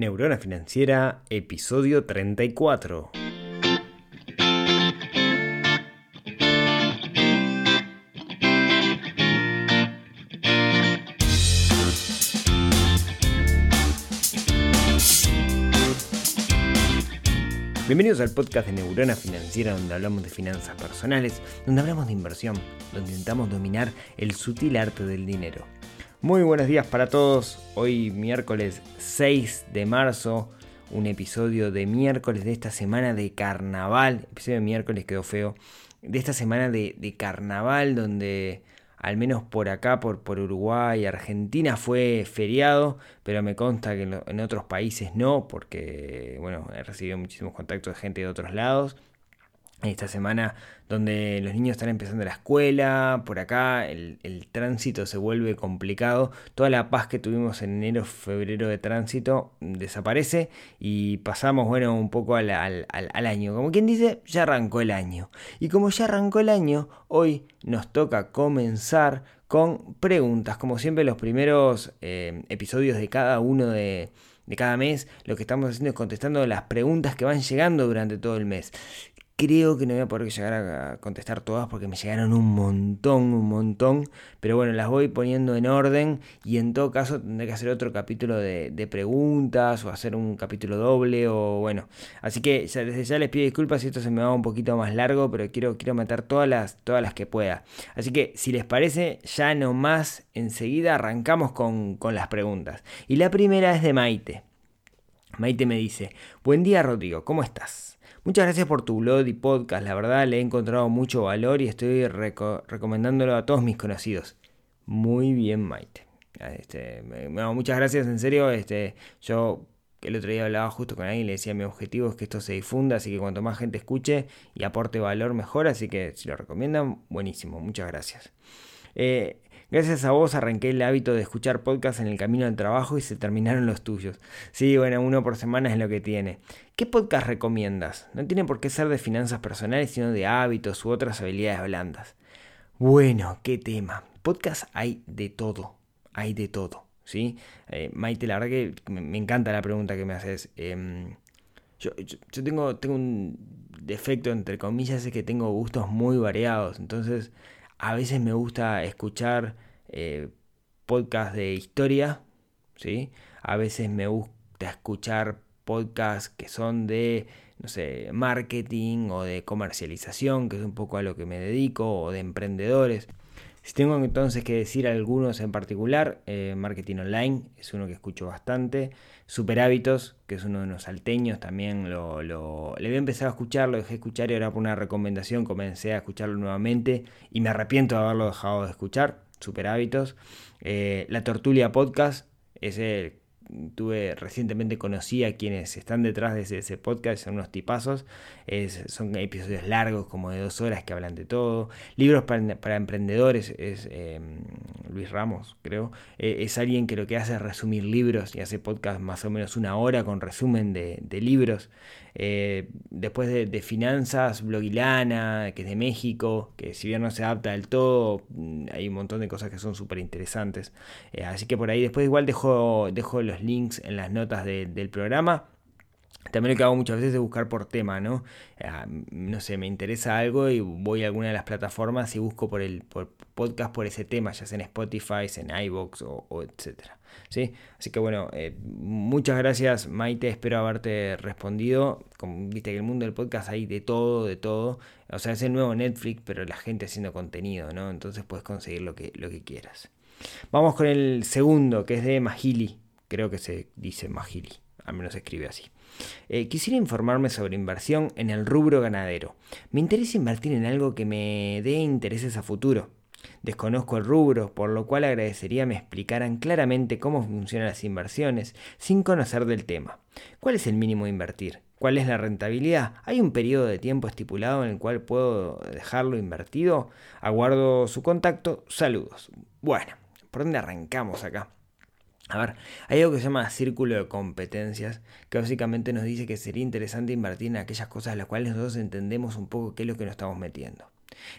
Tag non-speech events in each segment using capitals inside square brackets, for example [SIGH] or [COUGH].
Neurona Financiera, episodio 34. Bienvenidos al podcast de Neurona Financiera donde hablamos de finanzas personales, donde hablamos de inversión, donde intentamos dominar el sutil arte del dinero. Muy buenos días para todos. Hoy miércoles 6 de marzo, un episodio de miércoles de esta semana de carnaval. episodio de miércoles quedó feo. De esta semana de, carnaval donde al menos por acá, por, por Uruguay, Argentina fue feriado, pero me consta que en, en otros países no, porque bueno, he recibido muchísimos contactos de gente de otros lados esta semana donde los niños están empezando la escuela, por acá el, tránsito se vuelve complicado, toda la paz que tuvimos en enero, febrero de tránsito desaparece y pasamos, bueno, un poco al, año. Como quien dice, ya arrancó el año. Y como ya arrancó el año, hoy nos toca comenzar con preguntas, como siempre los primeros eh, episodios de cada uno de cada mes, lo que estamos haciendo es contestando las preguntas que van llegando durante todo el mes. Creo que no voy a poder llegar a contestar todas porque me llegaron un montón, un montón. Pero bueno, las voy poniendo en orden y en todo caso tendré que hacer otro capítulo de, preguntas o hacer un capítulo doble o bueno. Así que desde ya les pido disculpas si esto se me va un poquito más largo, pero quiero, quiero meter todas las, todas las que pueda. Así que si les parece, ya nomás enseguida arrancamos con, con las preguntas. Y la primera es de Maite. Maite me dice, buen día Rodrigo, ¿cómo estás? Muchas gracias por tu blog y podcast, la verdad le he encontrado mucho valor y estoy recomendándolo a todos mis conocidos. Muy bien, Maite. Este, muchas gracias, en serio. Este, yo el otro día hablaba justo con alguien y le decía mi objetivo es que esto se difunda, así que cuanto más gente escuche y aporte valor, mejor. Así que si lo recomiendan, buenísimo. Muchas gracias. Eh, Gracias a vos arranqué el hábito de escuchar podcasts en el camino al trabajo y se terminaron los tuyos. Sí, bueno, uno por semana es lo que tiene. ¿Qué podcast recomiendas? No tiene por qué ser de finanzas personales, sino de hábitos u otras habilidades blandas. Bueno, qué tema. Podcast hay de todo. Hay de todo. ¿sí? Eh, Maite, la verdad que me, encanta la pregunta que me haces. Em, yo, tengo, tengo un defecto, entre comillas, es que tengo gustos muy variados. Entonces, a veces me gusta escuchar eh, podcasts de historia, ¿sí? A veces me gusta escuchar podcasts que son de, no sé, marketing o de comercialización, que es un poco a lo que me dedico, o de emprendedores. Si tengo entonces que decir algunos en particular, eh, Marketing Online es uno que escucho bastante. Super Hábitos, que es uno de los salteños, también lo, le había empezado a escuchar, lo dejé escuchar y ahora por una recomendación comencé a escucharlo nuevamente y me arrepiento de haberlo dejado de escuchar. Super Hábitos. Eh, la Tortulia Podcast, es el tuve recientemente conocí a quienes están detrás de ese, podcast, son unos tipazos, son episodios largos como de dos horas que hablan de todo, libros para, emprendedores, es em, Luis Ramos creo, eh, es alguien que lo que hace es resumir libros y hace podcast más o menos una hora con resumen de, libros, eh, después de, finanzas, Blogilana, que es de México, que si bien no se adapta del todo, hay un montón de cosas que son súper interesantes, eh, así que por ahí después igual dejo, dejo los links en las notas del programa. También lo que hago muchas veces es buscar por tema, ¿no? Ah, no sé, me interesa algo y voy a alguna de las plataformas y busco por el podcast por ese tema, ya sea en Spotify, en iVoox o, o etcétera. ¿Sí? Así que bueno, eh, muchas gracias Maite, espero haberte respondido. Como viste que el mundo del podcast hay de todo, de todo. O sea, es el nuevo Netflix, pero la gente haciendo contenido, ¿no? Entonces puedes conseguir lo que, lo que quieras. Vamos con el segundo, que es de Magili. Creo que se dice Magili, al menos se escribe así. Eh, quisiera informarme sobre inversión en el rubro ganadero. Me interesa invertir en algo que me dé intereses a futuro. Desconozco el rubro, por lo cual agradecería me explicaran claramente cómo funcionan las inversiones sin conocer del tema. ¿Cuál es el mínimo de invertir? ¿Cuál es la rentabilidad? ¿Hay un periodo de tiempo estipulado en el cual puedo dejarlo invertido? Aguardo su contacto. Saludos. Bueno, ¿por dónde arrancamos acá? A ver, hay algo que se llama círculo de competencias, que básicamente nos dice que sería interesante invertir en aquellas cosas en las cuales nosotros entendemos un poco qué es lo que nos estamos metiendo.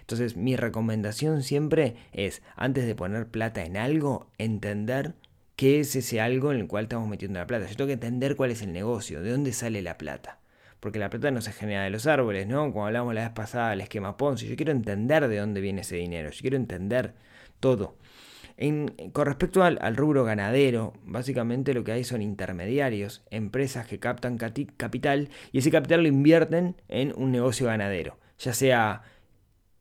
Entonces, mi recomendación siempre es, antes de poner plata en algo, entender qué es ese algo en el cual estamos metiendo la plata. Yo tengo que entender cuál es el negocio, de dónde sale la plata. Porque la plata no se genera de los árboles, ¿no? Como hablamos la vez pasada del esquema Ponzi. Yo quiero entender de dónde viene ese dinero. Yo quiero entender todo. Con respecto al, rubro ganadero, básicamente lo que hay son intermediarios, empresas que captan capital y ese capital lo invierten en un negocio ganadero, ya sea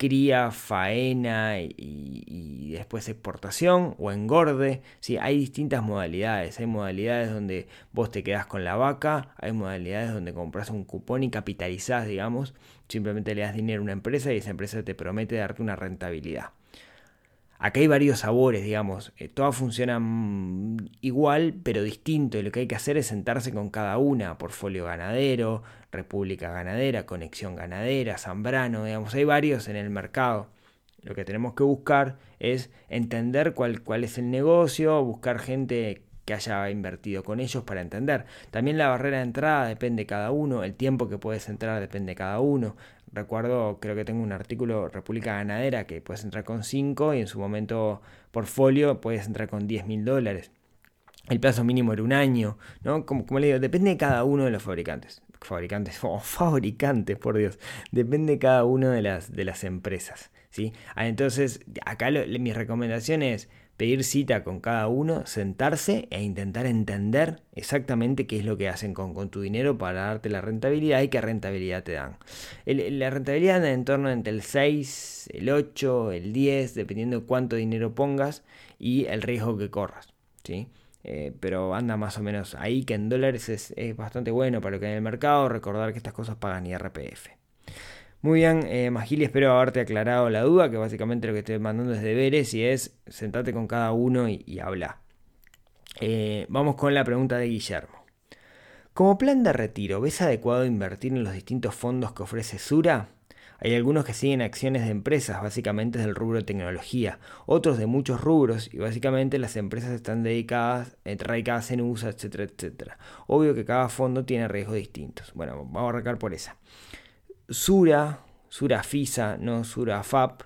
cría, faena y, después exportación o engorde. ¿sí? Hay distintas modalidades. Hay modalidades donde vos te quedás con la vaca, hay modalidades donde compras un cupón y capitalizás, digamos. Simplemente le das dinero a una empresa y esa empresa te promete darte una rentabilidad. Acá hay varios sabores, digamos, eh, todas funcionan igual pero distinto y lo que hay que hacer es sentarse con cada una, portfolio ganadero, República Ganadera, Conexión Ganadera, Zambrano, digamos, hay varios en el mercado. Lo que tenemos que buscar es entender cuál, cuál es el negocio, buscar gente que haya invertido con ellos para entender. También la barrera de entrada depende de cada uno, el tiempo que puedes entrar depende de cada uno. Recuerdo, creo que tengo un artículo República Ganadera que puedes entrar con 5 y en su momento portfolio puedes entrar con 10 mil dólares. El plazo mínimo era un año, ¿no? Como, como le digo, depende de cada uno de los fabricantes. Fabricantes, [LAUGHS] oh, fabricantes, por Dios. Depende de cada una de las, de las empresas, ¿sí? Ah, entonces, acá mi recomendación es pedir cita con cada uno, sentarse e intentar entender exactamente qué es lo que hacen con, tu dinero para darte la rentabilidad y qué rentabilidad te dan. la rentabilidad anda en torno entre el 6, el 8, el 10, dependiendo de cuánto dinero pongas y el riesgo que corras. ¿sí? Eh, pero anda más o menos ahí, que en dólares es, es bastante bueno para lo que hay en el mercado. Recordar que estas cosas pagan IRPF. Muy bien, eh, Magili, espero haberte aclarado la duda, que básicamente lo que estoy mandando es deberes y es sentarte con cada uno y, habla. Eh, vamos con la pregunta de Guillermo. Como plan de retiro, ¿ves adecuado invertir en los distintos fondos que ofrece Sura? Hay algunos que siguen acciones de empresas, básicamente del rubro de tecnología, otros de muchos rubros y básicamente las empresas están dedicadas, eh, radicadas en USA, etcétera, etcétera. Obvio que cada fondo tiene riesgos distintos. Bueno, vamos a arrancar por esa. Sura, Sura FISA, no Sura FAP,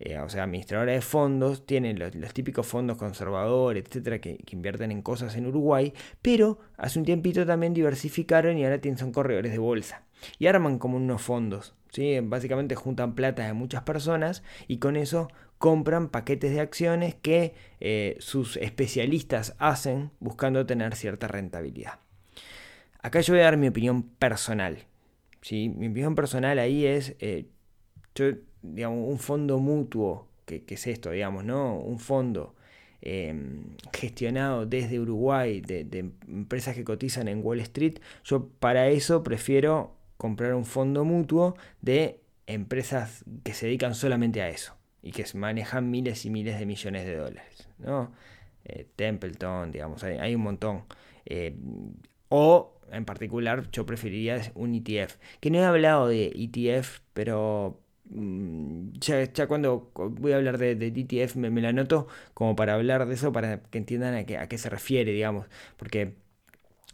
eh, o sea, administradora de fondos, tienen los, típicos fondos conservadores, etcétera, que, invierten en cosas en Uruguay, pero hace un tiempito también diversificaron y ahora tienen, son corredores de bolsa. Y arman como unos fondos, ¿sí? básicamente juntan plata de muchas personas y con eso compran paquetes de acciones que eh, sus especialistas hacen buscando tener cierta rentabilidad. Acá yo voy a dar mi opinión personal. Mi opinión personal ahí es, eh, digamos, un fondo mutuo, que, es esto, digamos, ¿no? Un fondo em, gestionado desde Uruguay, de, empresas que cotizan en Wall Street, yo para eso prefiero comprar un fondo mutuo de empresas que se dedican solamente a eso y que manejan miles y miles de millones de dólares, ¿no? Eh, Templeton, digamos, hay, un montón. Eh, o en particular yo preferiría un ETF. Que no he hablado de ETF, pero mm, ya, cuando voy a hablar de, ETF me, la anoto como para hablar de eso, para que entiendan a qué, a qué se refiere, digamos. Porque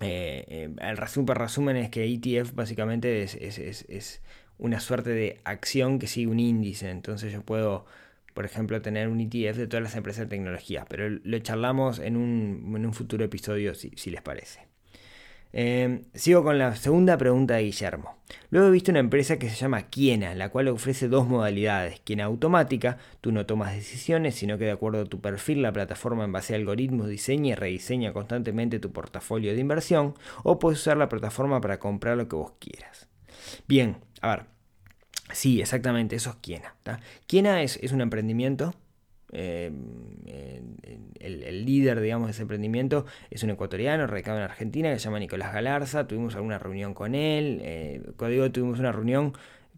eh, eh, el resumen, resumen es que ETF básicamente es, es, una suerte de acción que sigue un índice. Entonces yo puedo por ejemplo, tener un ETF de todas las empresas de tecnología, pero lo charlamos en un, en un futuro episodio si les parece. Em, sigo con la segunda pregunta de Guillermo. Luego he visto una empresa que se llama Kiena, la cual ofrece dos modalidades. Kiena automática, tú no tomas decisiones, sino que de acuerdo a tu perfil la plataforma en base a algoritmos diseña y rediseña constantemente tu portafolio de inversión, o puedes usar la plataforma para comprar lo que vos quieras. Bien, a ver. Sí, exactamente, eso es Kiena. Kiena es, es un emprendimiento eh, el, líder, digamos, de ese emprendimiento es un ecuatoriano radicado en Argentina que se llama Nicolás Galarza. Tuvimos alguna reunión con él. Eh, tuvimos una reunión,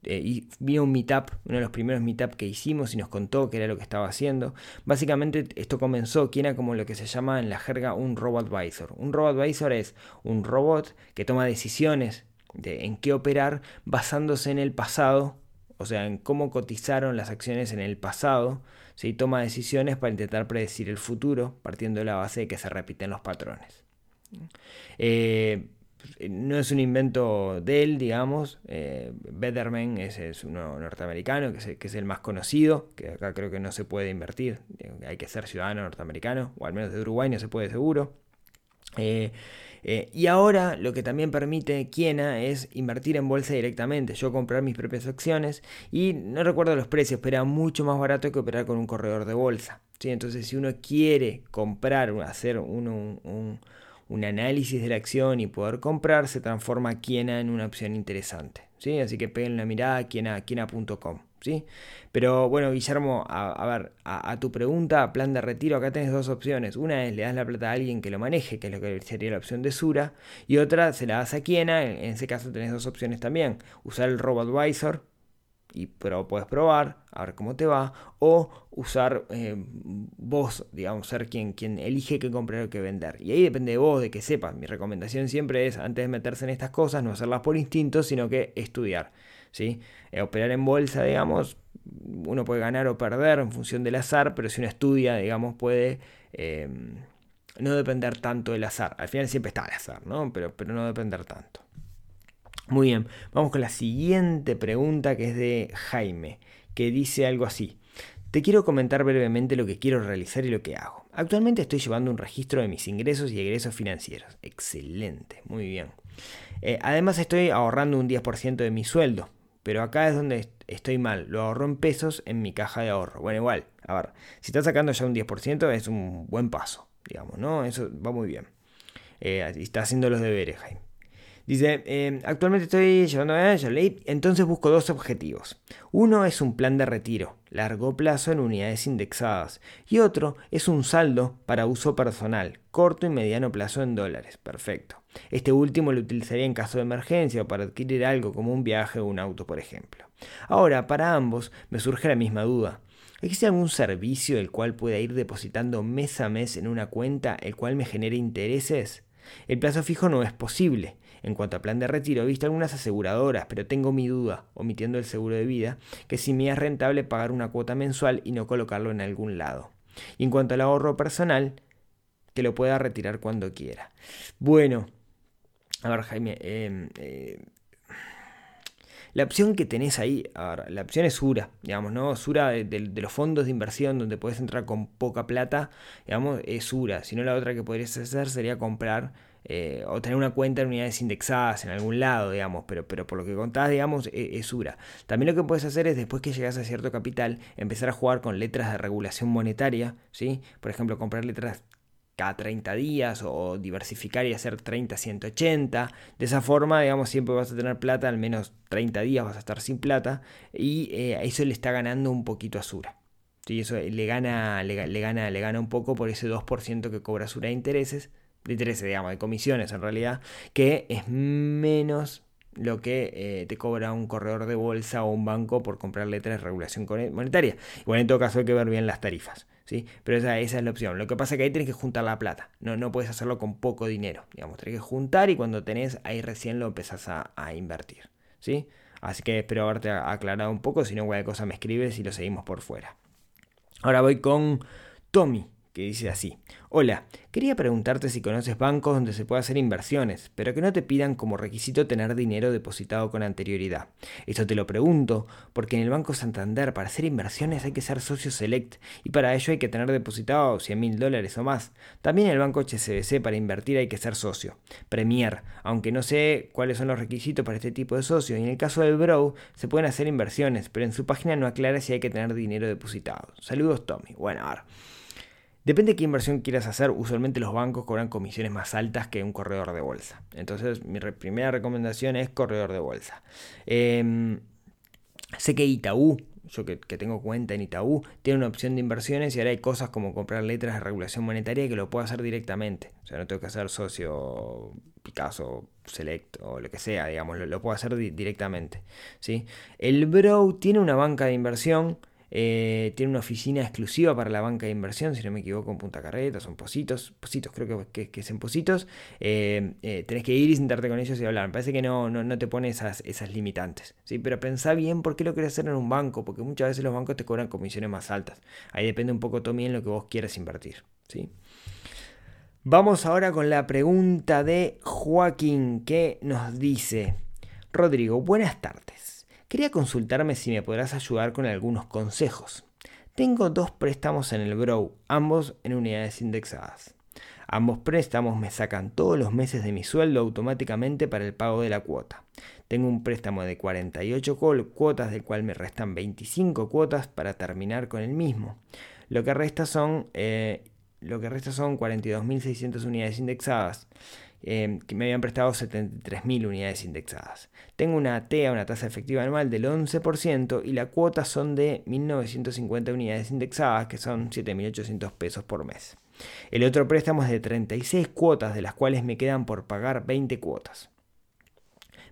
eh, y vio un meetup, uno de los primeros meetup que hicimos y nos contó qué era lo que estaba haciendo. Básicamente esto comenzó, que era como lo que se llama en la jerga un robot advisor. Un robot advisor es un robot que toma decisiones de en qué operar basándose en el pasado, o sea, en cómo cotizaron las acciones en el pasado ¿sí? toma decisiones para intentar predecir el futuro, partiendo de la base de que se repiten los patrones. Eh, no es un invento de él, digamos. Eh, Betterman es, es, uno norteamericano, que es, que es, el más conocido, que acá creo que no se puede invertir, hay que ser ciudadano norteamericano, o al menos de Uruguay no se puede seguro. Eh, eh, y ahora lo que también permite Kiena es invertir en bolsa directamente, yo comprar mis propias acciones y no recuerdo los precios, pero era mucho más barato que operar con un corredor de bolsa. ¿sí? Entonces si uno quiere comprar, hacer un, análisis de la acción y poder comprar, se transforma Kiena en una opción interesante. ¿sí? Así que peguen una mirada a kiena.com. ¿sí? Pero bueno, Guillermo, a, ver, a, tu pregunta, plan de retiro, acá tenés dos opciones. Una es le das la plata a alguien que lo maneje, que es lo que sería la opción de Sura, y otra se la das a Kiena, en, ese caso tenés dos opciones también. Usar el RoboAdvisor, y pero puedes probar, a ver cómo te va, o usar eh, vos, digamos, ser quien, quien elige qué comprar o qué vender. Y ahí depende de vos, de que sepas. Mi recomendación siempre es, antes de meterse en estas cosas, no hacerlas por instinto, sino que estudiar. ¿Sí? Eh, operar en bolsa, digamos, uno puede ganar o perder en función del azar, pero si uno estudia, digamos, puede eh, no depender tanto del azar. Al final siempre está el azar, ¿no? Pero, pero no depender tanto. Muy bien, vamos con la siguiente pregunta que es de Jaime, que dice algo así. Te quiero comentar brevemente lo que quiero realizar y lo que hago. Actualmente estoy llevando un registro de mis ingresos y egresos financieros. Excelente, muy bien. Eh, además estoy ahorrando un 10% de mi sueldo. Pero acá es donde estoy mal. Lo ahorro en pesos en mi caja de ahorro. Bueno, igual, a ver, si estás sacando ya un 10% es un buen paso, digamos, ¿no? Eso va muy bien. Eh, está haciendo los deberes, Jaime. Dice, em, actualmente estoy llevando a ley, entonces busco dos objetivos. Uno es un plan de retiro, largo plazo en unidades indexadas, y otro es un saldo para uso personal, corto y mediano plazo en dólares. Perfecto. Este último lo utilizaría en caso de emergencia o para adquirir algo como un viaje o un auto, por ejemplo. Ahora, para ambos me surge la misma duda. ¿Existe algún servicio el cual pueda ir depositando mes a mes en una cuenta el cual me genere intereses? El plazo fijo no es posible. En cuanto a plan de retiro, he visto algunas aseguradoras, pero tengo mi duda, omitiendo el seguro de vida, que si me es rentable pagar una cuota mensual y no colocarlo en algún lado. Y en cuanto al ahorro personal, que lo pueda retirar cuando quiera. Bueno, a ver Jaime, em, eh, la opción que tenés ahí, la opción es Sura, digamos, ¿no? Sura de, los fondos de inversión donde puedes entrar con poca plata, digamos, es Sura. Si no, la otra que podrías hacer sería comprar eh, o tener una cuenta en unidades indexadas en algún lado, digamos, pero, pero por lo que contás, digamos, e, es, Sura. También lo que puedes hacer es, después que llegas a cierto capital, empezar a jugar con letras de regulación monetaria, ¿sí? Por ejemplo, comprar letras cada 30 días o diversificar y hacer 30, 180. De esa forma, digamos, siempre vas a tener plata, al menos 30 días vas a estar sin plata y eh, eso le está ganando un poquito a Sura. ¿Sí? Eso le gana, le, gana, le gana un poco por ese 2% que cobra Sura de intereses, de intereses, digamos, de comisiones en realidad, que es menos lo que eh, te cobra un corredor de bolsa o un banco por comprar letras de regulación monetaria. Igual en todo caso hay que ver bien las tarifas. ¿Sí? Pero esa, esa, es la opción. Lo que pasa es que ahí tienes que juntar la plata. No, no puedes hacerlo con poco dinero. Digamos, tienes que juntar y cuando tenés, ahí recién lo empezás a, invertir. ¿sí? Así que espero haberte aclarado un poco. Si no, cualquier cosa me escribes y lo seguimos por fuera. Ahora voy con Tommy que dice así. Hola, quería preguntarte si conoces bancos donde se pueda hacer inversiones, pero que no te pidan como requisito tener dinero depositado con anterioridad. Esto te lo pregunto porque en el Banco Santander para hacer inversiones hay que ser socio select y para ello hay que tener depositado 100 mil dólares o más. También en el Banco HSBC para invertir hay que ser socio. Premier, aunque no sé cuáles son los requisitos para este tipo de socio, y en el caso del Bro se pueden hacer inversiones, pero en su página no aclara si hay que tener dinero depositado. Saludos Tommy. Bueno, a ver. Depende de qué inversión quieras hacer, usualmente los bancos cobran comisiones más altas que un corredor de bolsa. Entonces, mi primera recomendación es corredor de bolsa. Em, sé que Itaú, yo que, tengo cuenta en Itaú, tiene una opción de inversiones y ahora hay cosas como comprar letras de regulación monetaria que lo puedo hacer directamente. O sea, no tengo que hacer socio Picasso, Select o lo que sea, digamos, lo, puedo hacer directamente. ¿sí? El Bro tiene una banca de inversión eh, tiene una oficina exclusiva para la banca de inversión, si no me equivoco, en Punta Carreta, son Positos, Positos, creo que, que, es en Positos. Eh, eh, tenés que ir y sentarte con ellos y hablar. Me parece que no, no, te pone esas, esas limitantes. ¿sí? Pero pensá bien por qué lo querés hacer en un banco, porque muchas veces los bancos te cobran comisiones más altas. Ahí depende un poco también lo que vos quieras invertir. ¿sí? Vamos ahora con la pregunta de Joaquín que nos dice, Rodrigo, buenas tardes. Quería consultarme si me podrás ayudar con algunos consejos. Tengo dos préstamos en el Brow, ambos en unidades indexadas. Ambos préstamos me sacan todos los meses de mi sueldo automáticamente para el pago de la cuota. Tengo un préstamo de 48 cuotas, del cual me restan 25 cuotas para terminar con el mismo. Lo que resta son, eh, lo que resta son 42.600 unidades indexadas. Eh, que me habían prestado 73.000 unidades indexadas. Tengo una TEA, una tasa efectiva anual del 11% y la cuota son de 1.950 unidades indexadas, que son 7.800 pesos por mes. El otro préstamo es de 36 cuotas, de las cuales me quedan por pagar 20 cuotas.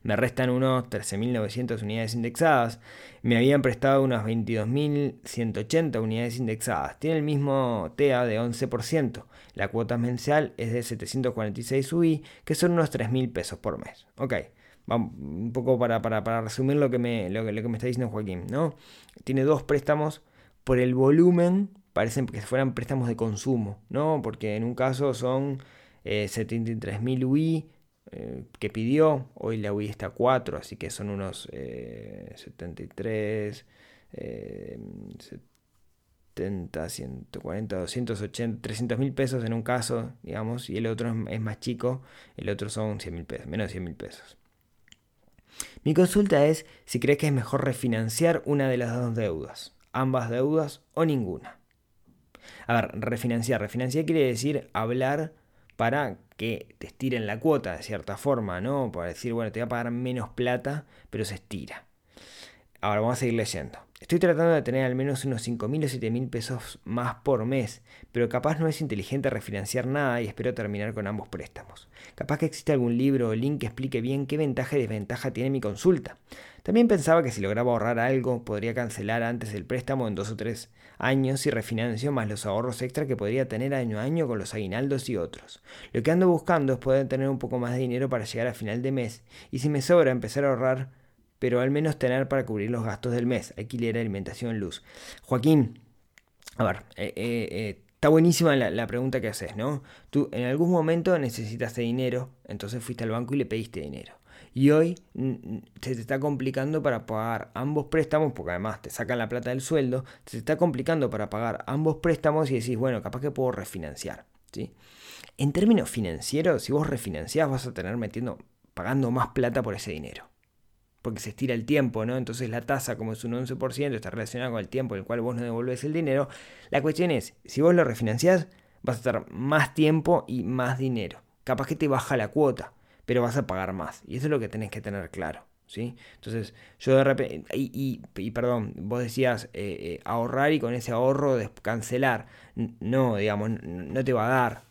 Me restan unos 13.900 unidades indexadas. Me habían prestado unas 22.180 unidades indexadas. Tiene el mismo TEA de 11%. La cuota mensual es de 746 UI, que son unos 3.000 pesos por mes. Ok, un poco para, para, resumir lo que, me, lo, que, me está diciendo Joaquín. ¿no? Tiene dos préstamos por el volumen parecen que fueran préstamos de consumo, ¿no? Porque en un caso son eh, 73.000 UI eh, que pidió, hoy la UI está a 4, así que son unos 73, 70, 140, 280, 300 mil pesos en un caso, digamos, y el otro es, más chico, el otro son 100 mil pesos, menos de 100 mil pesos. Mi consulta es si crees que es mejor refinanciar una de las dos deudas, ambas deudas o ninguna. A ver, refinanciar. Refinanciar quiere decir hablar para que te estiren la cuota de cierta forma, ¿no? Para decir, bueno, te voy a pagar menos plata, pero se estira. Ahora vamos a seguir leyendo. Estoy tratando de tener al menos unos 5.000 o 7.000 pesos más por mes, pero capaz no es inteligente refinanciar nada y espero terminar con ambos préstamos. Capaz que existe algún libro o link que explique bien qué ventaja y desventaja tiene mi consulta. También pensaba que si lograba ahorrar algo, podría cancelar antes el préstamo en dos o tres años y refinancio más los ahorros extra que podría tener año a año con los aguinaldos y otros. Lo que ando buscando es poder tener un poco más de dinero para llegar a final de mes y si me sobra empezar a ahorrar pero al menos tener para cubrir los gastos del mes, alquiler, alimentación, luz. Joaquín, a ver, eh, eh, eh, está buenísima la, pregunta que haces, ¿no? Tú en algún momento necesitaste dinero, entonces fuiste al banco y le pediste dinero. Y hoy se te está complicando para pagar ambos préstamos, porque además te sacan la plata del sueldo, se te está complicando para pagar ambos préstamos y decís, bueno, capaz que puedo refinanciar. ¿sí? En términos financieros, si vos refinanciás vas a tener metiendo, pagando más plata por ese dinero porque se estira el tiempo, ¿no? Entonces la tasa, como es un 11%, está relacionada con el tiempo en el cual vos no devolvés el dinero. La cuestión es, si vos lo refinanciás, vas a estar más tiempo y más dinero. Capaz que te baja la cuota, pero vas a pagar más. Y eso es lo que tenés que tener claro. ¿Sí? Entonces, yo de repente, y, perdón, vos decías eh, eh, ahorrar y con ese ahorro cancelar. No, digamos, no te va a dar.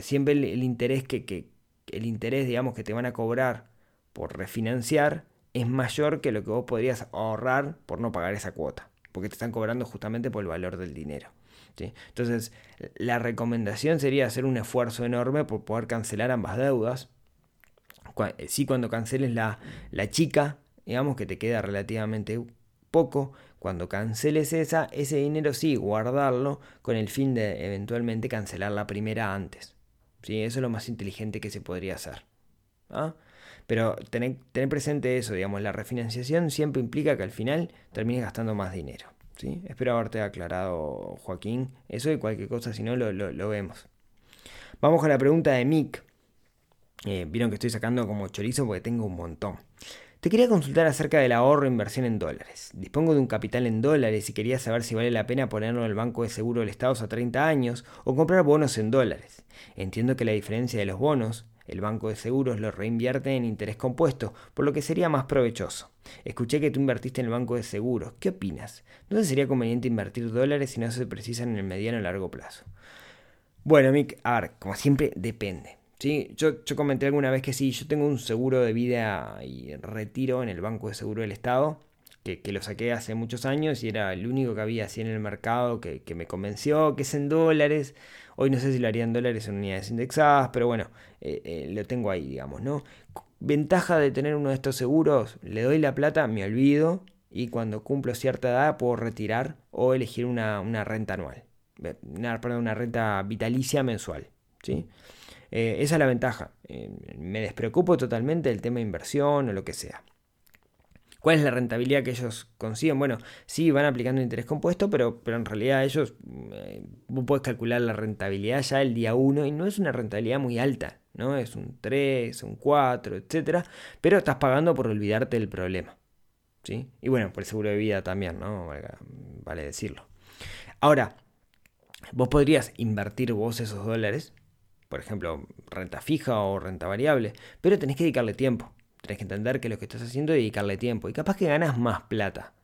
Siempre el, interés que, que, el interés, digamos, que te van a cobrar por refinanciar es mayor que lo que vos podrías ahorrar por no pagar esa cuota, porque te están cobrando justamente por el valor del dinero. Entonces, la recomendación sería hacer un esfuerzo enorme por poder cancelar ambas deudas. Sí, cuando canceles la, la chica, digamos que te queda relativamente poco, cuando canceles esa, ese dinero sí, guardarlo con el fin de eventualmente cancelar la primera antes. ¿sí? Eso es lo más inteligente que se podría hacer. ¿ah? Pero tener, presente eso, digamos, la refinanciación siempre implica que al final termines gastando más dinero. ¿sí? Espero haberte aclarado, Joaquín, eso y cualquier cosa, si no, lo, vemos. Vamos con la pregunta de Mick. Eh, vieron que estoy sacando como chorizo porque tengo un montón. Te quería consultar acerca del ahorro e inversión en dólares. Dispongo de un capital en dólares y quería saber si vale la pena ponerlo en el Banco de Seguro del Estado a 30 años o comprar bonos en dólares. Entiendo que la diferencia de los bonos el banco de seguros lo reinvierte en interés compuesto, por lo que sería más provechoso. Escuché que tú invertiste en el banco de seguros. ¿Qué opinas? ¿No sería conveniente invertir dólares si no se precisan en el mediano o largo plazo? Bueno, Mick, a como siempre, depende. ¿Sí? Yo, yo comenté alguna vez que sí, yo tengo un seguro de vida y retiro en el Banco de Seguro del Estado, que, lo saqué hace muchos años y era el único que había así en el mercado que, que me convenció, que es en dólares. Hoy no sé si lo haría en dólares o en unidades indexadas, pero bueno, eh, eh, lo tengo ahí, digamos, ¿no? Ventaja de tener uno de estos seguros, le doy la plata, me olvido y cuando cumplo cierta edad puedo retirar o elegir una, renta anual, una, perdón, una renta vitalicia mensual, ¿sí? Eh, esa es la ventaja. Eh, me despreocupo totalmente del tema de inversión o lo que sea. ¿Cuál es la rentabilidad que ellos consiguen? Bueno, sí, van aplicando interés compuesto, pero, pero en realidad ellos, eh, vos podés calcular la rentabilidad ya el día 1 y no es una rentabilidad muy alta, ¿no? Es un 3, un 4, etcétera, pero estás pagando por olvidarte del problema, ¿sí? Y bueno, por el seguro de vida también, ¿no? Vale decirlo. Ahora, vos podrías invertir vos esos dólares, por ejemplo, renta fija o renta variable, pero tenés que dedicarle tiempo. Tenés que entender que lo que estás haciendo es dedicarle tiempo. Y capaz que ganas más plata.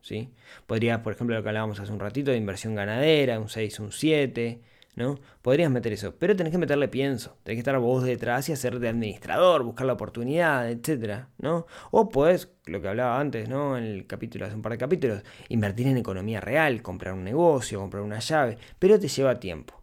¿sí? Podrías, por ejemplo, lo que hablábamos hace un ratito de inversión ganadera, un 6, un 7. ¿no? Podrías meter eso, pero tenés que meterle pienso, tenés que estar vos detrás y hacer de administrador, buscar la oportunidad, etcétera, ¿no? O podés, lo que hablaba antes, ¿no? En el capítulo, hace un par de capítulos, invertir en economía real, comprar un negocio, comprar una llave, pero te lleva tiempo.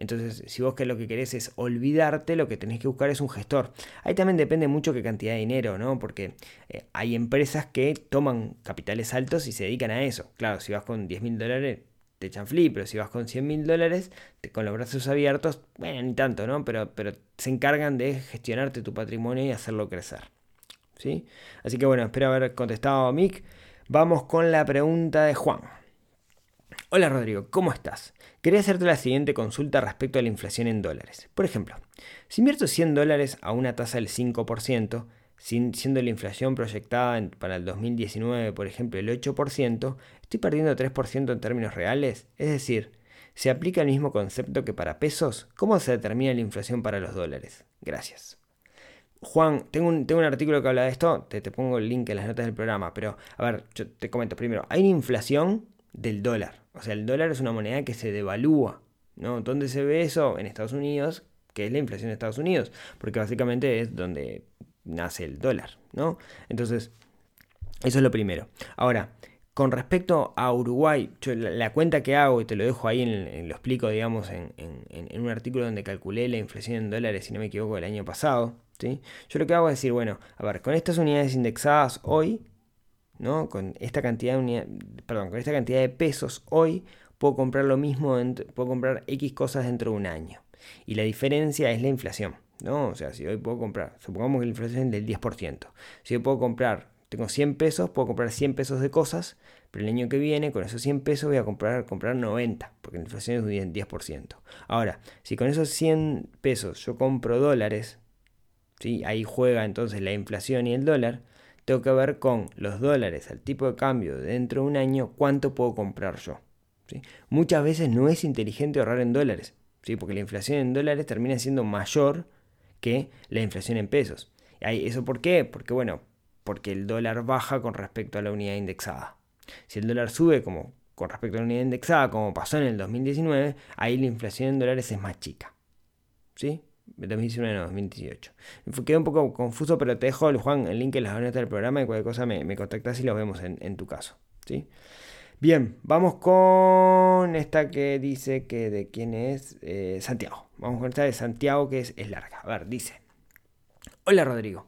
Entonces, si vos que lo que querés es olvidarte, lo que tenés que buscar es un gestor. Ahí también depende mucho qué cantidad de dinero, ¿no? Porque eh, hay empresas que toman capitales altos y se dedican a eso. Claro, si vas con 10 mil dólares, te echan flip, pero si vas con 100 mil dólares, con los brazos abiertos, bueno, ni tanto, ¿no? Pero, pero se encargan de gestionarte tu patrimonio y hacerlo crecer. ¿Sí? Así que bueno, espero haber contestado a Mick. Vamos con la pregunta de Juan. Hola Rodrigo, ¿cómo estás? Quería hacerte la siguiente consulta respecto a la inflación en dólares. Por ejemplo, si invierto 100 dólares a una tasa del 5%, siendo la inflación proyectada para el 2019, por ejemplo, el 8%, estoy perdiendo 3% en términos reales. Es decir, ¿se aplica el mismo concepto que para pesos? ¿Cómo se determina la inflación para los dólares? Gracias. Juan, tengo un, tengo un artículo que habla de esto, te, te pongo el link en las notas del programa, pero a ver, yo te comento primero, hay una inflación del dólar. O sea, el dólar es una moneda que se devalúa. ¿no? ¿Dónde se ve eso? En Estados Unidos, que es la inflación de Estados Unidos, porque básicamente es donde nace el dólar, ¿no? Entonces, eso es lo primero. Ahora, con respecto a Uruguay, la, cuenta que hago, y te lo dejo ahí, en, lo explico, digamos, en, en, un artículo donde calculé la inflación en dólares, si no me equivoco, el año pasado, ¿sí? Yo lo que hago es decir, bueno, a ver, con estas unidades indexadas hoy, ¿no? Con esta cantidad de pesos hoy puedo comprar lo mismo, puedo comprar X cosas dentro de un año. Y la diferencia es la inflación, ¿no? O sea, si hoy puedo comprar, supongamos que la inflación es del 10%. Si hoy puedo comprar, tengo 100 pesos, puedo comprar 100 pesos de cosas, pero el año que viene con esos 100 pesos voy a comprar, comprar 90, porque la inflación es un 10%. Ahora, si con esos 100 pesos yo compro dólares, ¿sí? ahí juega entonces la inflación y el dólar, tengo que ver con los dólares al tipo de cambio dentro de un año, cuánto puedo comprar yo. Muchas veces no es inteligente ahorrar en dólares, ¿sí? porque la inflación en dólares termina siendo mayor que la inflación en pesos. ¿Eso por qué? Porque bueno, porque el dólar baja con respecto a la unidad indexada. Si el dólar sube como con respecto a la unidad indexada, como pasó en el 2019, ahí la inflación en dólares es más chica. ¿Sí? 2019 no, 2018. Quedó un poco confuso, pero te dejo, Juan, el link en las notas del programa y cualquier cosa me, me contactas y lo vemos en, tu caso. ¿sí? Bien, vamos con esta que dice que de quién es eh, Santiago. Vamos con esta de Santiago que es, es larga. A ver, dice. Hola Rodrigo,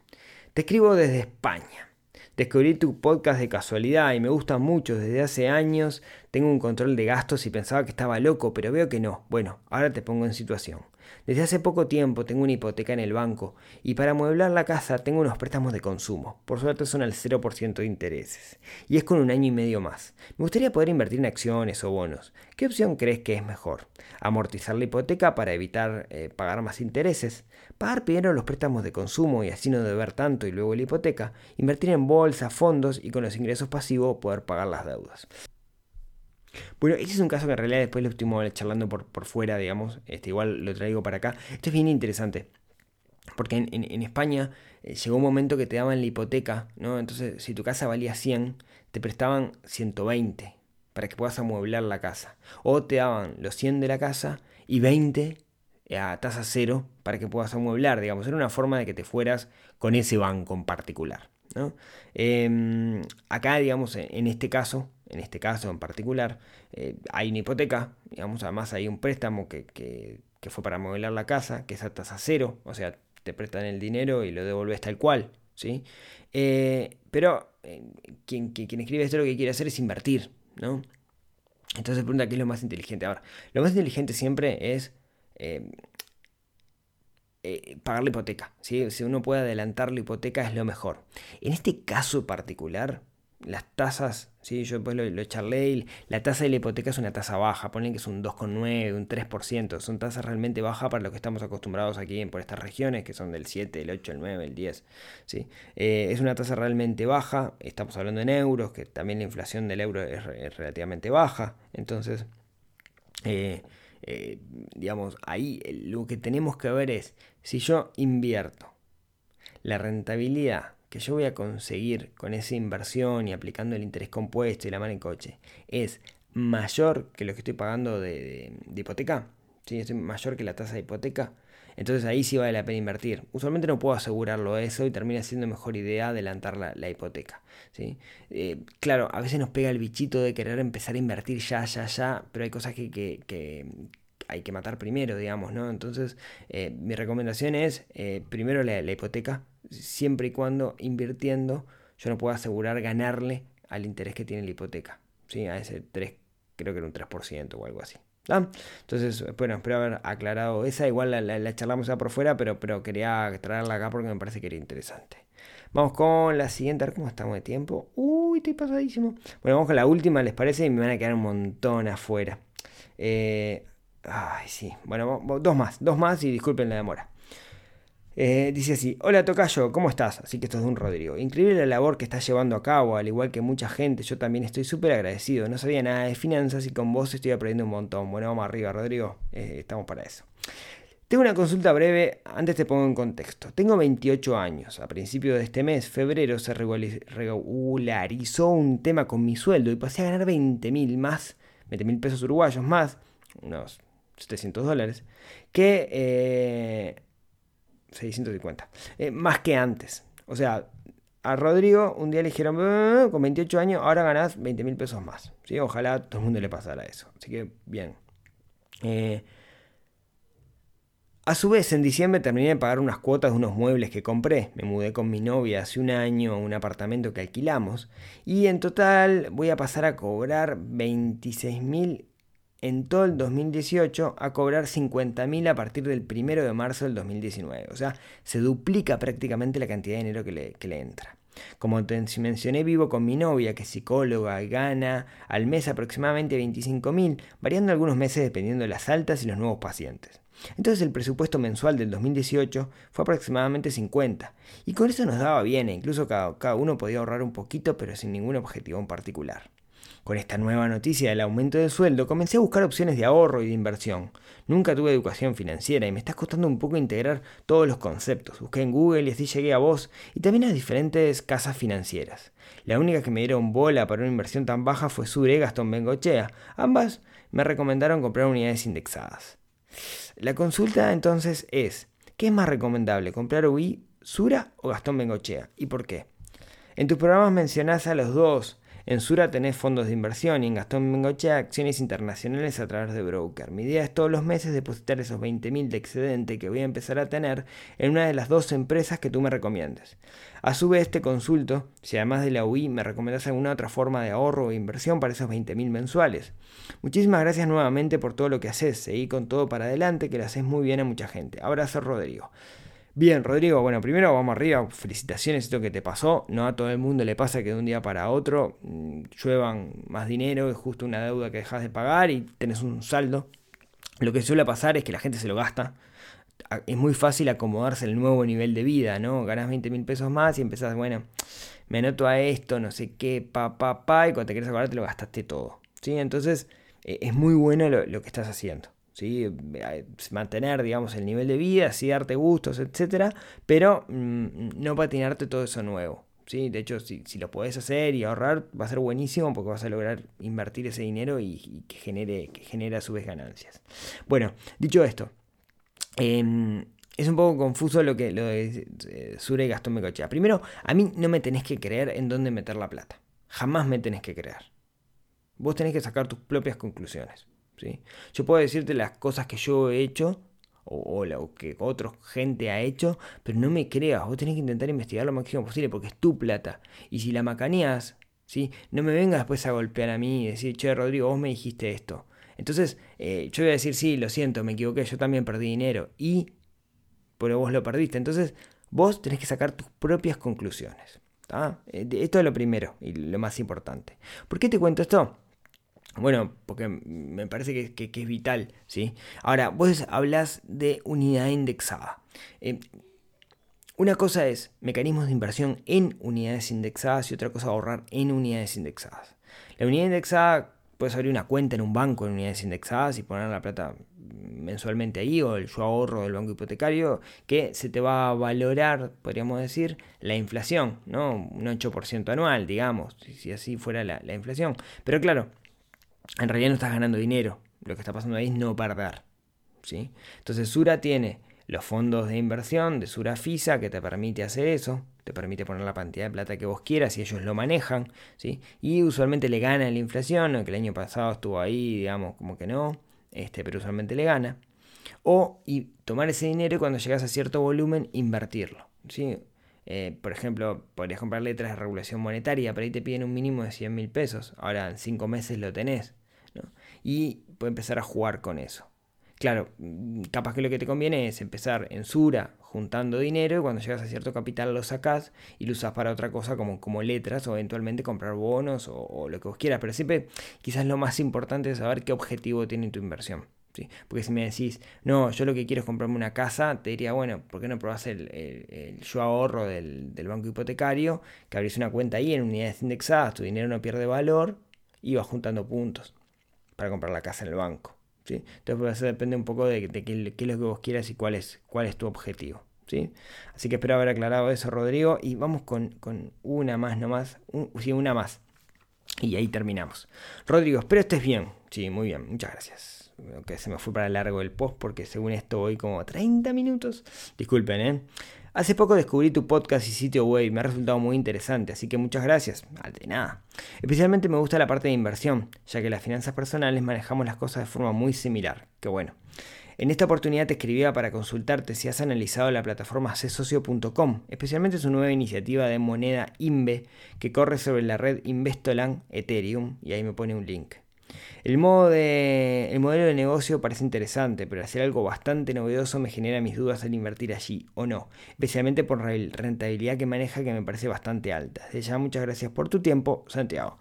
te escribo desde España. Descubrí tu podcast de casualidad y me gusta mucho desde hace años. Tengo un control de gastos y pensaba que estaba loco, pero veo que no. Bueno, ahora te pongo en situación. Desde hace poco tiempo tengo una hipoteca en el banco y para amueblar la casa tengo unos préstamos de consumo. Por suerte son al 0% de intereses. Y es con un año y medio más. Me gustaría poder invertir en acciones o bonos. ¿Qué opción crees que es mejor? ¿Amortizar la hipoteca para evitar eh, pagar más intereses? ¿Pagar primero los préstamos de consumo y así no deber tanto y luego la hipoteca? ¿Invertir en bolsa, fondos y con los ingresos pasivos poder pagar las deudas? Bueno, este es un caso que en realidad después lo estuvimos charlando por, por fuera, digamos. Este, igual lo traigo para acá. Esto es bien interesante. Porque en, España eh, llegó un momento que te daban la hipoteca, ¿no? Entonces, si tu casa valía 100, te prestaban 120 para que puedas amueblar la casa. O te daban los 100 de la casa y 20 a tasa cero para que puedas amueblar, digamos. Era una forma de que te fueras con ese banco en particular. ¿No? Em, acá, digamos, en este caso, en este caso en particular, eh, hay una hipoteca, digamos, además hay un préstamo que, fue para modelar la casa, que es a tasa cero, o sea, te prestan el dinero y lo devuelves tal cual, ¿sí? Eh, pero eh, quien, quien, escribe esto lo que quiere hacer es invertir, ¿no? Entonces pregunta qué es lo más inteligente. Ahora, lo más inteligente siempre es eh, pagar la hipoteca. Si uno puede adelantar la hipoteca es lo mejor. En este caso particular, las tasas, ¿sí? yo después lo, lo charlé, la tasa de la hipoteca es una tasa baja, ponen que es un 2,9, un 3%, son tasas realmente bajas para lo que estamos acostumbrados aquí en, por estas regiones, que son del 7, el 8, el 9, el 10. ¿sí? Eh, es una tasa realmente baja, estamos hablando en euros, que también la inflación del euro es, relativamente baja, entonces, eh, eh, digamos, ahí lo que tenemos que ver es, si yo invierto, la rentabilidad que yo voy a conseguir con esa inversión y aplicando el interés compuesto y la mano en coche es mayor que lo que estoy pagando de, hipoteca, ¿sí? es mayor que la tasa de hipoteca, entonces ahí sí vale la pena invertir. Usualmente no puedo asegurarlo eso y termina siendo mejor idea adelantar la, hipoteca. ¿sí? Eh, claro, a veces nos pega el bichito de querer empezar a invertir ya, ya, ya, pero hay cosas que, hay que matar primero, digamos, ¿no? Entonces, eh, mi recomendación es eh, primero la, hipoteca, siempre y cuando invirtiendo yo no puedo asegurar ganarle al interés que tiene la hipoteca. ¿sí? A ese 3, creo que era un 3% o algo así. Entonces, bueno, espero haber aclarado esa. Igual la, charlamos ya por fuera, pero, pero quería traerla acá porque me parece que era interesante. Vamos con la siguiente, a ver cómo estamos de tiempo. Uy, estoy pasadísimo. Bueno, vamos con la última, ¿les parece? Y me van a quedar un montón afuera. Eh, ay, sí. Bueno, dos más, dos más y disculpen la demora. Eh, dice así, hola Tocayo, ¿cómo estás? Así que esto es de un Rodrigo. Increíble la labor que estás llevando a cabo, al igual que mucha gente, yo también estoy súper agradecido. No sabía nada de finanzas y con vos estoy aprendiendo un montón. Bueno, vamos arriba, Rodrigo, eh, estamos para eso. Tengo una consulta breve, antes te pongo en contexto. Tengo 28 años. A principios de este mes, febrero, se regularizó un tema con mi sueldo y pasé a ganar 20 mil más, 20 mil pesos uruguayos más, unos 700 dólares, que... Eh, 650. Eh, más que antes. O sea, a Rodrigo un día le dijeron, con 28 años, ahora ganás 20 mil pesos más. ¿Sí? Ojalá a todo el mundo le pasara eso. Así que, bien. Eh, a su vez, en diciembre terminé de pagar unas cuotas de unos muebles que compré. Me mudé con mi novia hace un año a un apartamento que alquilamos. Y en total voy a pasar a cobrar 26 mil en todo el 2018 a cobrar 50.000 a partir del 1 de marzo del 2019. O sea, se duplica prácticamente la cantidad de dinero que le, que le entra. Como te mencioné, vivo con mi novia, que es psicóloga, gana al mes aproximadamente 25.000, variando algunos meses dependiendo de las altas y los nuevos pacientes. Entonces el presupuesto mensual del 2018 fue aproximadamente 50, y con eso nos daba bien, e incluso cada, cada uno podía ahorrar un poquito, pero sin ningún objetivo en particular. Con esta nueva noticia del aumento de sueldo, comencé a buscar opciones de ahorro y de inversión. Nunca tuve educación financiera y me está costando un poco integrar todos los conceptos. Busqué en Google y así llegué a vos y también a diferentes casas financieras. La única que me dieron bola para una inversión tan baja fue Sure Gastón Bengochea. Ambas me recomendaron comprar unidades indexadas. La consulta entonces es, ¿qué es más recomendable, comprar UI, Sura o Gastón Bengochea? ¿Y por qué? En tus programas mencionás a los dos, en Sura tenés fondos de inversión y en Gastón acciones internacionales a través de broker. Mi idea es todos los meses depositar esos 20.000 de excedente que voy a empezar a tener en una de las dos empresas que tú me recomiendes. A su vez te consulto si además de la UI me recomiendas alguna otra forma de ahorro o inversión para esos 20.000 mensuales. Muchísimas gracias nuevamente por todo lo que haces. Seguí con todo para adelante que le haces muy bien a mucha gente. Abrazo Rodrigo. Bien, Rodrigo, bueno, primero vamos arriba, felicitaciones, esto que te pasó, no a todo el mundo le pasa que de un día para otro mm, lluevan más dinero, es justo una deuda que dejas de pagar y tenés un saldo. Lo que suele pasar es que la gente se lo gasta, es muy fácil acomodarse el nuevo nivel de vida, ¿no? Ganas 20 mil pesos más y empezás, bueno, me anoto a esto, no sé qué, pa, pa, pa, y cuando te quieres acordar te lo gastaste todo, ¿sí? Entonces, e, es muy bueno lo que estás haciendo. ¿Sí? mantener, digamos, el nivel de vida, sí darte gustos, etcétera, pero mm, no patinarte todo eso nuevo. ¿sí? De hecho, si, lo puedes hacer y ahorrar, va a ser buenísimo porque vas a lograr invertir ese dinero y, que, genere, que a su vez ganancias. Bueno, dicho esto, em, es un poco confuso lo que lo de eh, Sure y Gastón Mecochea. Primero, a mí no me tenés que creer en dónde meter la plata. Jamás me tenés que creer. Vos tenés que sacar tus propias conclusiones. Yo puedo decirte las cosas que yo he hecho o, lo que otra gente ha hecho, pero no me creas, vos tenés que intentar investigar lo máximo posible porque es tu plata. Y si la macaneas, ¿sí? no me vengas después a golpear a mí y decir, che, Rodrigo, vos me dijiste esto. Entonces, eh, yo voy a decir, sí, lo siento, me equivoqué, yo también perdí dinero. Y pero vos lo perdiste. Entonces vos tenés que sacar tus propias conclusiones. Eh, esto es lo primero y lo más importante. ¿Por qué te cuento esto? Bueno, porque me parece que, es vital, ¿sí? Ahora, vos hablas de unidad indexada. Eh, una cosa es mecanismos de inversión en unidades indexadas y otra cosa ahorrar en unidades indexadas. La unidad indexada puedes abrir una cuenta en un banco en unidades indexadas y poner la plata mensualmente ahí o el yo ahorro del banco hipotecario que se te va a valorar, podríamos decir, la inflación, ¿no? Un 8% anual, digamos, si así fuera la, la inflación. Pero claro, en realidad no estás ganando dinero. Lo que está pasando ahí es no perder. ¿sí? Entonces Sura tiene los fondos de inversión de Sura FISA que te permite hacer eso, te permite poner la cantidad de plata que vos quieras y ellos lo manejan, ¿sí? Y usualmente le gana la inflación, aunque el año pasado estuvo ahí, digamos, como que no, este, pero usualmente le gana. O y tomar ese dinero y cuando llegas a cierto volumen invertirlo, ¿sí? Eh, por ejemplo, podrías comprar letras de regulación monetaria, pero ahí te piden un mínimo de 100 mil pesos. Ahora en 5 meses lo tenés. Y puedes empezar a jugar con eso. Claro, mm, capaz que lo que te conviene es empezar en Sura juntando dinero y cuando llegas a cierto capital lo sacás y lo usas para otra cosa como, como letras o eventualmente comprar bonos o, lo que vos quieras. Pero siempre quizás lo más importante es saber qué objetivo tiene tu inversión. ¿Sí? Porque si me decís, no, yo lo que quiero es comprarme una casa, te diría, bueno, ¿por qué no probás el, yo ahorro del, del, banco hipotecario? Que abrís una cuenta ahí en unidades indexadas, tu dinero no pierde valor y vas juntando puntos para comprar la casa en el banco. ¿sí? Entonces pues, depende un poco de, qué, es lo que vos quieras y cuál es, cuál es tu objetivo. ¿sí? Así que espero haber aclarado eso, Rodrigo. Y vamos con, una más nomás. sí, una más. Y ahí terminamos. Rodrigo, espero estés bien. Sí, muy bien. Muchas gracias. Que se me fue para largo el post porque según esto voy como 30 minutos. Disculpen, ¿eh? Hace poco descubrí tu podcast y sitio web y me ha resultado muy interesante, así que muchas gracias. De nada. Especialmente me gusta la parte de inversión, ya que las finanzas personales manejamos las cosas de forma muy similar. Qué bueno. En esta oportunidad te escribía para consultarte si has analizado la plataforma csocio.com, especialmente su nueva iniciativa de moneda INVE que corre sobre la red Investoland Ethereum, y ahí me pone un link. El, modo de, el modelo de negocio parece interesante, pero hacer algo bastante novedoso me genera mis dudas al invertir allí o no, especialmente por la rentabilidad que maneja que me parece bastante alta. Desde ya muchas gracias por tu tiempo, Santiago.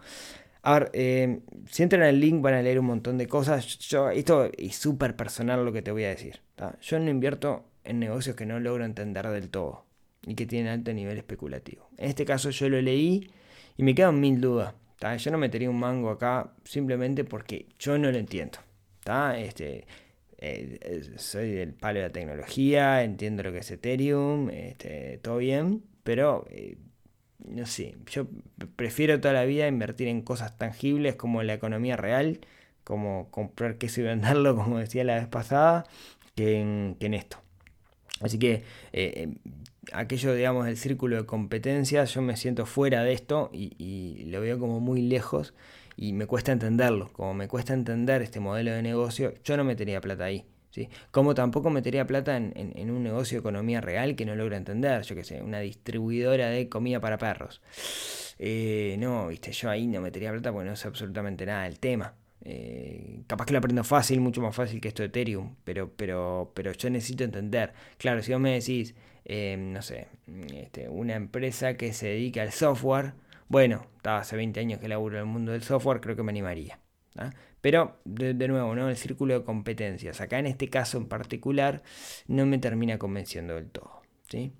A ver, eh, si entran al link van a leer un montón de cosas. Esto es súper personal lo que te voy a decir. Yo no invierto en negocios que no logro entender del todo y que tienen alto nivel especulativo. En este caso yo lo leí y me quedan mil dudas. Yo no metería un mango acá simplemente porque yo no lo entiendo. Este, eh, soy del palo de la tecnología, entiendo lo que es Ethereum, este, todo bien, pero eh, no sé, yo prefiero toda la vida invertir en cosas tangibles como la economía real, como comprar queso y venderlo, [LAUGHS] como decía la vez pasada, que en, esto. Así que eh, aquello, digamos, del círculo de competencia, yo me siento fuera de esto y, lo veo como muy lejos y me cuesta entenderlo. Como me cuesta entender este modelo de negocio, yo no metería plata ahí. ¿sí? Como tampoco metería plata en, un negocio de economía real que no logra entender, yo que sé, una distribuidora de comida para perros. Eh, no, viste, yo ahí no metería plata porque no sé absolutamente nada del tema. Eh, capaz que lo aprendo fácil, mucho más fácil que esto de Ethereum, pero, pero, pero yo necesito entender. Claro, si vos me decís, eh, no sé, este, una empresa que se dedica al software, bueno, hace 20 años que laburo en el mundo del software, creo que me animaría. Pero, de, nuevo, ¿no? el círculo de competencias, acá en este caso en particular, no me termina convenciendo del todo. ¿sí?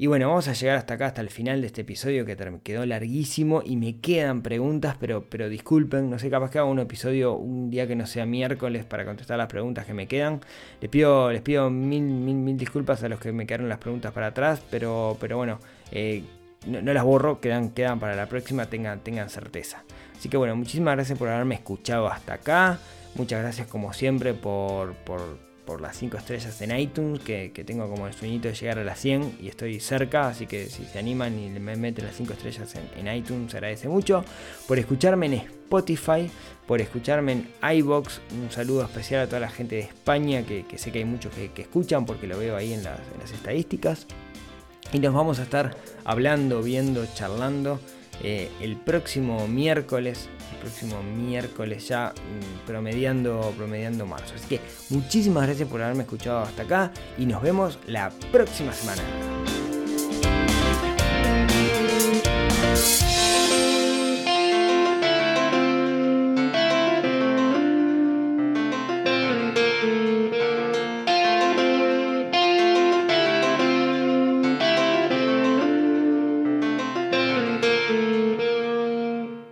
Y bueno, vamos a llegar hasta acá, hasta el final de este episodio que quedó larguísimo y me quedan preguntas, pero, pero disculpen, no sé, capaz que haga un episodio un día que no sea miércoles para contestar las preguntas que me quedan. Les pido, les pido mil, mil, mil disculpas a los que me quedaron las preguntas para atrás, pero, pero bueno, eh, no, las borro, quedan, quedan para la próxima, tengan, tengan certeza. Así que bueno, muchísimas gracias por haberme escuchado hasta acá. Muchas gracias como siempre por, por por las 5 estrellas en iTunes, que, tengo como el sueñito de llegar a las 100 y estoy cerca, así que si se animan y me meten las 5 estrellas en, iTunes, se agradece mucho. Por escucharme en Spotify, por escucharme en iBox, un saludo especial a toda la gente de España, que, sé que hay muchos que, escuchan porque lo veo ahí en las, estadísticas. Y nos vamos a estar hablando, viendo, charlando eh, el próximo miércoles, el próximo miércoles ya mm, promediando, promediando marzo. Así que muchísimas gracias por haberme escuchado hasta acá y nos vemos la próxima semana.